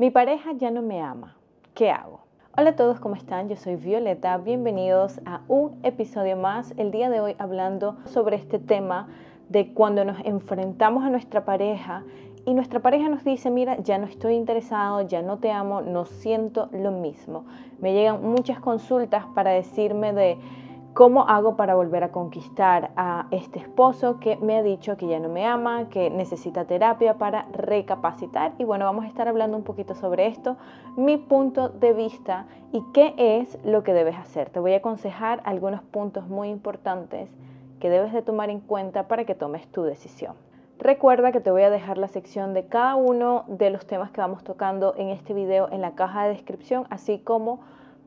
Mi pareja ya no me ama. ¿Qué hago? Hola a todos, ¿cómo están? Yo soy Violeta. Bienvenidos a un episodio más. El día de hoy hablando sobre este tema de cuando nos enfrentamos a nuestra pareja y nuestra pareja nos dice, mira, ya no estoy interesado, ya no te amo, no siento lo mismo. Me llegan muchas consultas para decirme de ¿Cómo hago para volver a conquistar a este esposo que me ha dicho que ya no me ama, que necesita terapia para recapacitar? Y bueno, vamos a estar hablando un poquito sobre esto, mi punto de vista y qué es lo que debes hacer. Te voy a aconsejar algunos puntos muy importantes que debes de tomar en cuenta para que tomes tu decisión. Recuerda que te voy a dejar la sección de cada uno de los temas que vamos tocando en este video en la caja de descripción, así como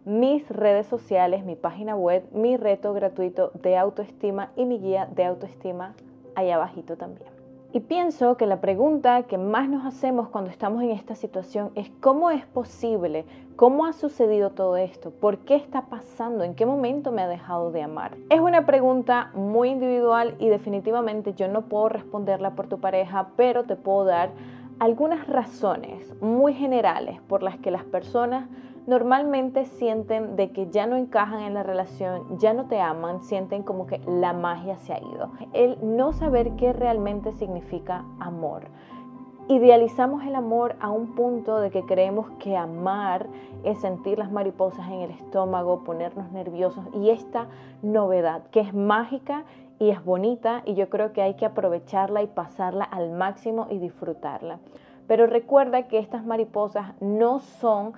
mis redes sociales, mi página web, mi reto gratuito de autoestima y mi guía de autoestima ahí abajito también. Y pienso que la pregunta que más nos hacemos cuando estamos en esta situación es cómo es posible, cómo ha sucedido todo esto, por qué está pasando, en qué momento me ha dejado de amar. Es una pregunta muy individual y definitivamente yo no puedo responderla por tu pareja, pero te puedo dar algunas razones muy generales por las que las personas normalmente sienten de que ya no encajan en la relación, ya no te aman, sienten como que la magia se ha ido. El no saber qué realmente significa amor. Idealizamos el amor a un punto de que creemos que amar es sentir las mariposas en el estómago, ponernos nerviosos y esta novedad que es mágica y es bonita y yo creo que hay que aprovecharla y pasarla al máximo y disfrutarla. Pero recuerda que estas mariposas no son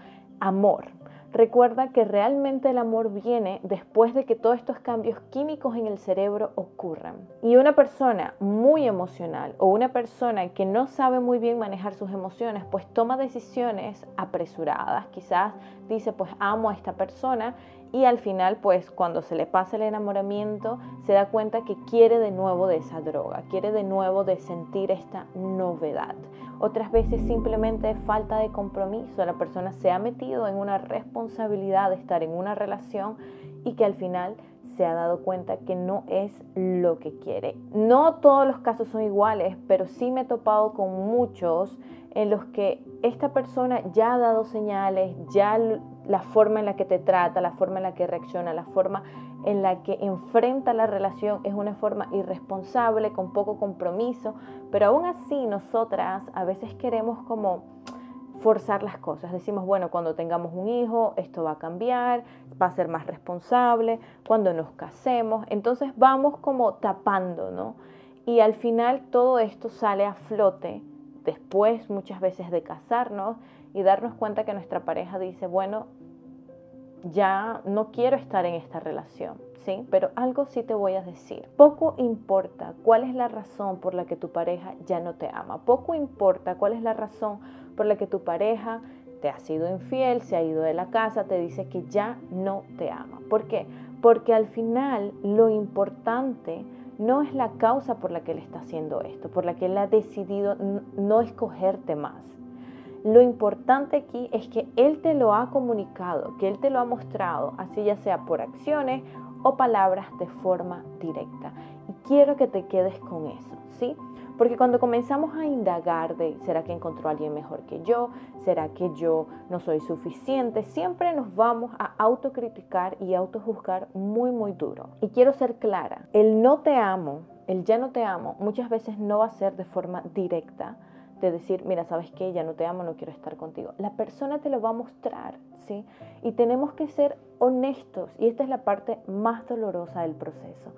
amor. Recuerda que realmente el amor viene después de que todos estos cambios químicos en el cerebro ocurran. Y una persona muy emocional o una persona que no sabe muy bien manejar sus emociones, pues toma decisiones apresuradas. Quizás dice, pues amo a esta persona y al final, pues cuando se le pasa el enamoramiento, se da cuenta que quiere de nuevo de esa droga, quiere de nuevo de sentir esta novedad. Otras veces simplemente falta de compromiso. La persona se ha metido en una responsabilidad de estar en una relación y que al final se ha dado cuenta que no es lo que quiere. No todos los casos son iguales, pero sí me he topado con muchos en los que esta persona ya ha dado señales, ya la forma en la que te trata, la forma en la que reacciona, la forma en la que enfrenta la relación es una forma irresponsable, con poco compromiso, pero aún así nosotras a veces queremos como forzar las cosas. Decimos, bueno, cuando tengamos un hijo, esto va a cambiar, va a ser más responsable, cuando nos casemos, entonces vamos como tapando, ¿no? Y al final todo esto sale a flote después muchas veces de casarnos y darnos cuenta que nuestra pareja dice, bueno, ya no quiero estar en esta relación, ¿sí? Pero algo sí te voy a decir. Poco importa cuál es la razón por la que tu pareja ya no te ama. Poco importa cuál es la razón por la que tu pareja te ha sido infiel, se ha ido de la casa, te dice que ya no te ama. ¿Por qué? Porque al final lo importante no es la causa por la que él está haciendo esto, por la que él ha decidido no escogerte más. Lo importante aquí es que Él te lo ha comunicado, que Él te lo ha mostrado, así ya sea por acciones o palabras de forma directa. Y quiero que te quedes con eso, ¿sí? Porque cuando comenzamos a indagar de, ¿será que encontró a alguien mejor que yo? ¿Será que yo no soy suficiente? Siempre nos vamos a autocriticar y autojuzgar muy, muy duro. Y quiero ser clara, el no te amo, el ya no te amo, muchas veces no va a ser de forma directa, de decir, mira, sabes que ya no te amo, no quiero estar contigo. La persona te lo va a mostrar, ¿sí? Y tenemos que ser honestos, y esta es la parte más dolorosa del proceso.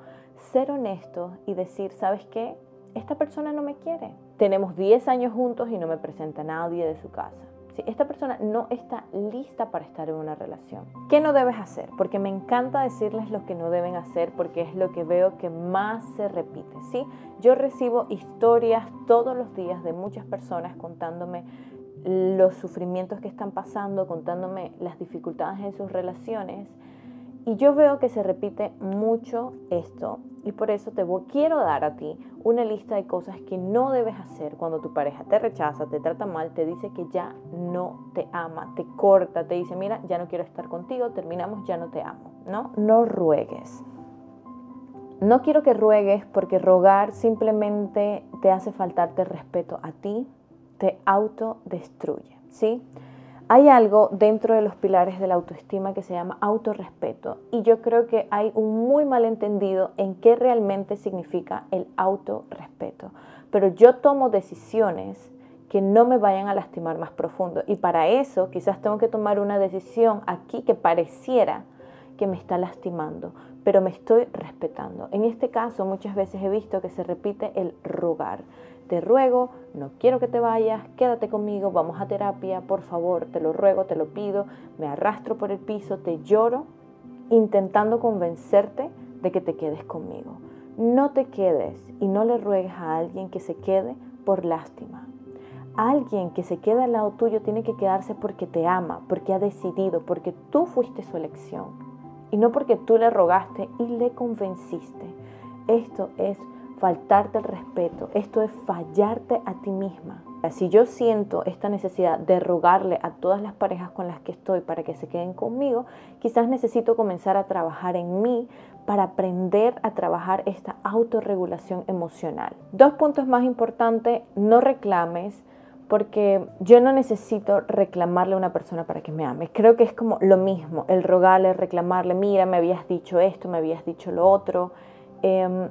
Ser honestos y decir, ¿sabes qué? Esta persona no me quiere. Tenemos 10 años juntos y no me presenta nadie de su casa esta persona no está lista para estar en una relación. ¿Qué no debes hacer? Porque me encanta decirles lo que no deben hacer porque es lo que veo que más se repite. ¿sí? Yo recibo historias todos los días de muchas personas contándome los sufrimientos que están pasando, contándome las dificultades en sus relaciones y yo veo que se repite mucho esto y por eso te quiero dar a ti una lista de cosas que no debes hacer cuando tu pareja te rechaza, te trata mal, te dice que ya no te ama, te corta, te dice, mira, ya no quiero estar contigo, terminamos, ya no te amo, ¿no? No ruegues. No quiero que ruegues porque rogar simplemente te hace faltarte respeto a ti, te autodestruye, ¿sí? Hay algo dentro de los pilares de la autoestima que se llama autorrespeto y yo creo que hay un muy malentendido en qué realmente significa el autorrespeto. Pero yo tomo decisiones que no me vayan a lastimar más profundo y para eso quizás tengo que tomar una decisión aquí que pareciera que me está lastimando, pero me estoy respetando. En este caso muchas veces he visto que se repite el rogar te ruego, no quiero que te vayas, quédate conmigo, vamos a terapia, por favor, te lo ruego, te lo pido, me arrastro por el piso, te lloro, intentando convencerte de que te quedes conmigo. No te quedes y no le ruegues a alguien que se quede por lástima. Alguien que se queda al lado tuyo tiene que quedarse porque te ama, porque ha decidido, porque tú fuiste su elección y no porque tú le rogaste y le convenciste. Esto es faltarte el respeto, esto es fallarte a ti misma. Si yo siento esta necesidad de rogarle a todas las parejas con las que estoy para que se queden conmigo, quizás necesito comenzar a trabajar en mí para aprender a trabajar esta autorregulación emocional. Dos puntos más importantes, no reclames, porque yo no necesito reclamarle a una persona para que me ame. Creo que es como lo mismo, el rogarle, reclamarle, mira, me habías dicho esto, me habías dicho lo otro. Em,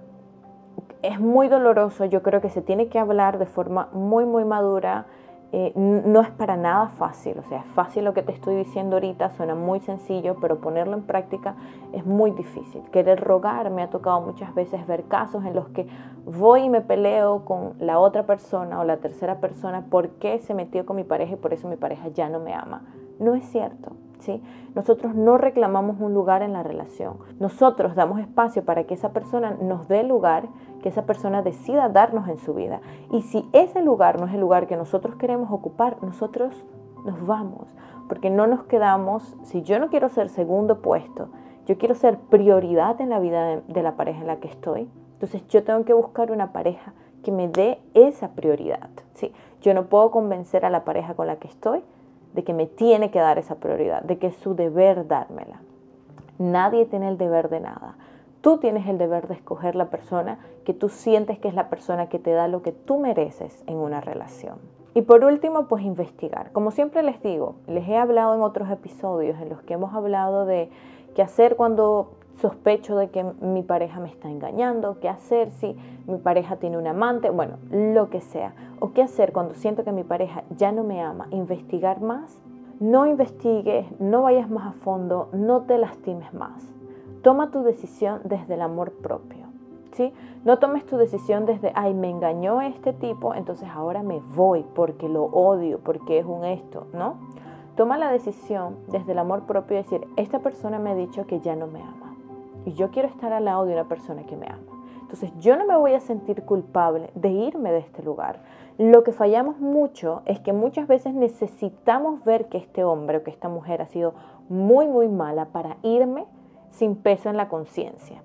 es muy doloroso, yo creo que se tiene que hablar de forma muy, muy madura. Eh, no es para nada fácil, o sea, es fácil lo que te estoy diciendo ahorita, suena muy sencillo, pero ponerlo en práctica es muy difícil. Querer rogar, me ha tocado muchas veces ver casos en los que voy y me peleo con la otra persona o la tercera persona porque se metió con mi pareja y por eso mi pareja ya no me ama. No es cierto. Nosotros no reclamamos un lugar en la relación. Nosotros damos espacio para que esa persona nos dé lugar, que esa persona decida darnos en su vida. Y si ese lugar no es el lugar que nosotros queremos ocupar, nosotros nos vamos. Porque no nos quedamos, si yo no quiero ser segundo puesto, yo quiero ser prioridad en la vida de, la pareja en la que estoy, entonces yo tengo que buscar una pareja que me dé esa prioridad. ¿sí? Yo no puedo convencer a la pareja con la que estoy de que me tiene que dar esa prioridad, de que es su deber dármela. Nadie tiene el deber de nada. Tú tienes el deber de escoger la persona que tú sientes que es la persona que te da lo que tú mereces en una relación. Y por último, pues investigar. Como siempre les digo, les he hablado en otros episodios en los que hemos hablado de qué hacer cuando sospecho de que mi pareja me está engañando, qué hacer si mi pareja tiene un amante, bueno, lo que sea. O qué hacer cuando siento que mi pareja ya no me ama, investigar más. No investigues, no vayas más a fondo, no te lastimes más. Toma tu decisión desde el amor propio. ¿sí? No tomes tu decisión desde, ay, me engañó este tipo, entonces ahora me voy porque lo odio, porque es un esto, ¿no? Toma la decisión desde el amor propio y decir, esta persona me ha dicho que ya no me ama y yo quiero estar al lado de una persona que me ama. Entonces yo no me voy a sentir culpable de irme de este lugar. Lo que fallamos mucho es que muchas veces necesitamos ver que este hombre o que esta mujer ha sido muy, muy mala para irme sin peso en la conciencia.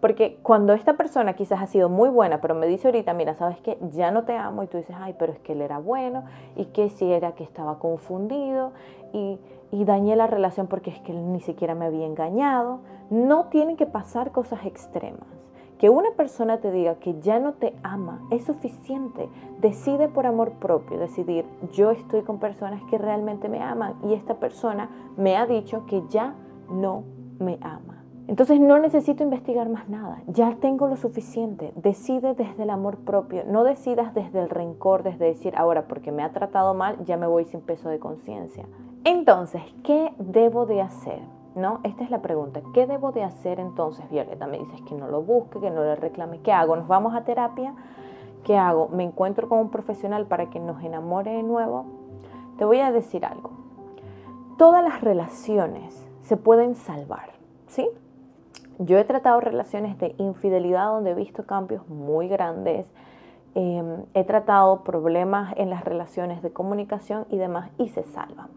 Porque cuando esta persona quizás ha sido muy buena, pero me dice ahorita, mira, sabes que ya no te amo, y tú dices, ay, pero es que él era bueno, y que si era que estaba confundido, y y dañé la relación porque es que él ni siquiera me había engañado. No tienen que pasar cosas extremas. Que una persona te diga que ya no te ama es suficiente. Decide por amor propio, decidir, yo estoy con personas que realmente me aman y esta persona me ha dicho que ya no me ama. Entonces no necesito investigar más nada, ya tengo lo suficiente. Decide desde el amor propio, no decidas desde el rencor, desde decir, ahora porque me ha tratado mal, ya me voy sin peso de conciencia. Entonces, ¿qué debo de hacer? ¿No? Esta es la pregunta. ¿Qué debo de hacer entonces, Violeta? Me dices que no lo busque, que no le reclame. ¿Qué hago? ¿Nos vamos a terapia? ¿Qué hago? ¿Me encuentro con un profesional para que nos enamore de nuevo? Te voy a decir algo. Todas las relaciones se pueden salvar, ¿sí? Yo he tratado relaciones de infidelidad donde he visto cambios muy grandes. Em, he tratado problemas en las relaciones de comunicación y demás y se salvan.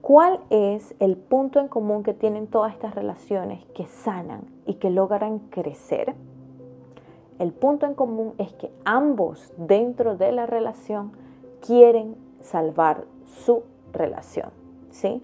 ¿Cuál es el punto en común que tienen todas estas relaciones que sanan y que logran crecer? El punto en común es que ambos dentro de la relación quieren salvar su relación, ¿sí?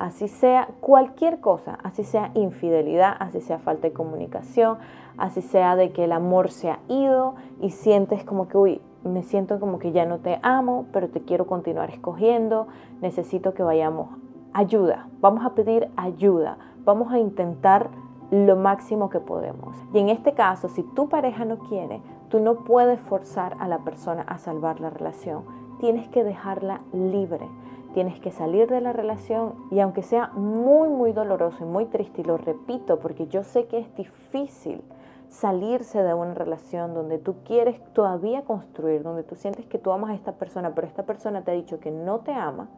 Así sea cualquier cosa, así sea infidelidad, así sea falta de comunicación, así sea de que el amor se ha ido y sientes como que, uy, me siento como que ya no te amo, pero te quiero continuar escogiendo, necesito que vayamos ayuda, vamos a pedir ayuda, vamos a intentar lo máximo que podemos. Y en este caso, si tu pareja no quiere, tú no puedes forzar a la persona a salvar la relación, tienes que dejarla libre. Tienes que salir de la relación y aunque sea muy, muy doloroso y muy triste, y lo repito porque yo sé que es difícil, salirse de una relación donde tú quieres todavía construir, donde tú sientes que tú amas a esta persona, pero esta persona te ha dicho que no te ama,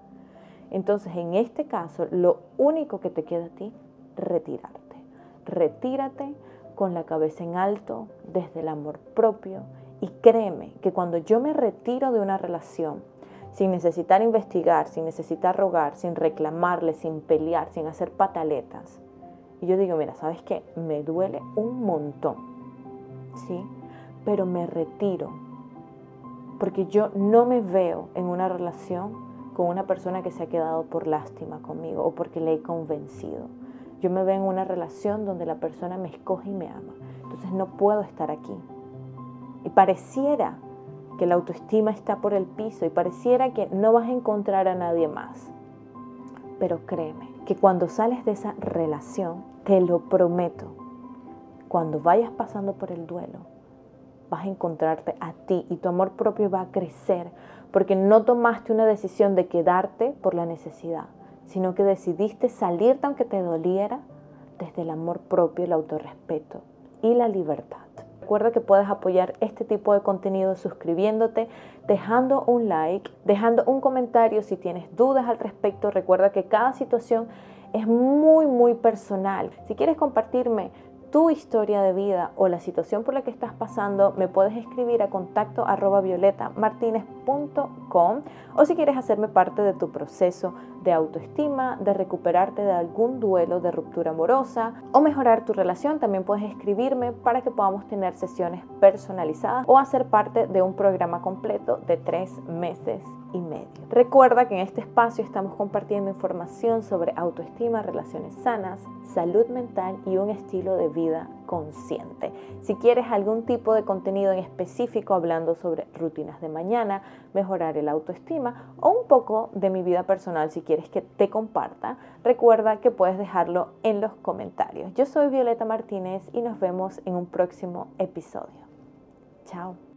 entonces en este caso lo único que te queda a ti, retirarte. Retírate con la cabeza en alto, desde el amor propio, y créeme que cuando yo me retiro de una relación, sin necesitar investigar, sin necesitar rogar, sin reclamarle, sin pelear, sin hacer pataletas, y yo digo, mira, ¿sabes qué? Me duele un montón, ¿sí? Pero me retiro, porque yo no me veo en una relación con una persona que se ha quedado por lástima conmigo o porque le he convencido. Yo me veo en una relación donde la persona me escoge y me ama. Entonces no puedo estar aquí. Y pareciera que la autoestima está por el piso y pareciera que no vas a encontrar a nadie más. Pero créeme que cuando sales de esa relación, te lo prometo, cuando vayas pasando por el duelo, vas a encontrarte a ti y tu amor propio va a crecer porque no tomaste una decisión de quedarte por la necesidad, sino que decidiste salirte aunque te doliera desde el amor propio, el autorrespeto y la libertad. Recuerda que puedes apoyar este tipo de contenido suscribiéndote, dejando un like, dejando un comentario si tienes dudas al respecto. Recuerda que cada situación es muy, muy personal. Si quieres compartirme tu historia de vida o la situación por la que estás pasando, me puedes escribir a contacto arroba o si quieres hacerme parte de tu proceso de autoestima, de recuperarte de algún duelo de ruptura amorosa o mejorar tu relación, también puedes escribirme para que podamos tener sesiones personalizadas o hacer parte de un programa completo de tres meses y medio. Recuerda que en este espacio estamos compartiendo información sobre autoestima, relaciones sanas, salud mental y un estilo de vida consciente. Si quieres algún tipo de contenido en específico hablando sobre rutinas de mañana, mejorar el autoestima o un poco de mi vida personal si quieres que te comparta, recuerda que puedes dejarlo en los comentarios. Yo soy Violeta Martínez y nos vemos en un próximo episodio. Chao.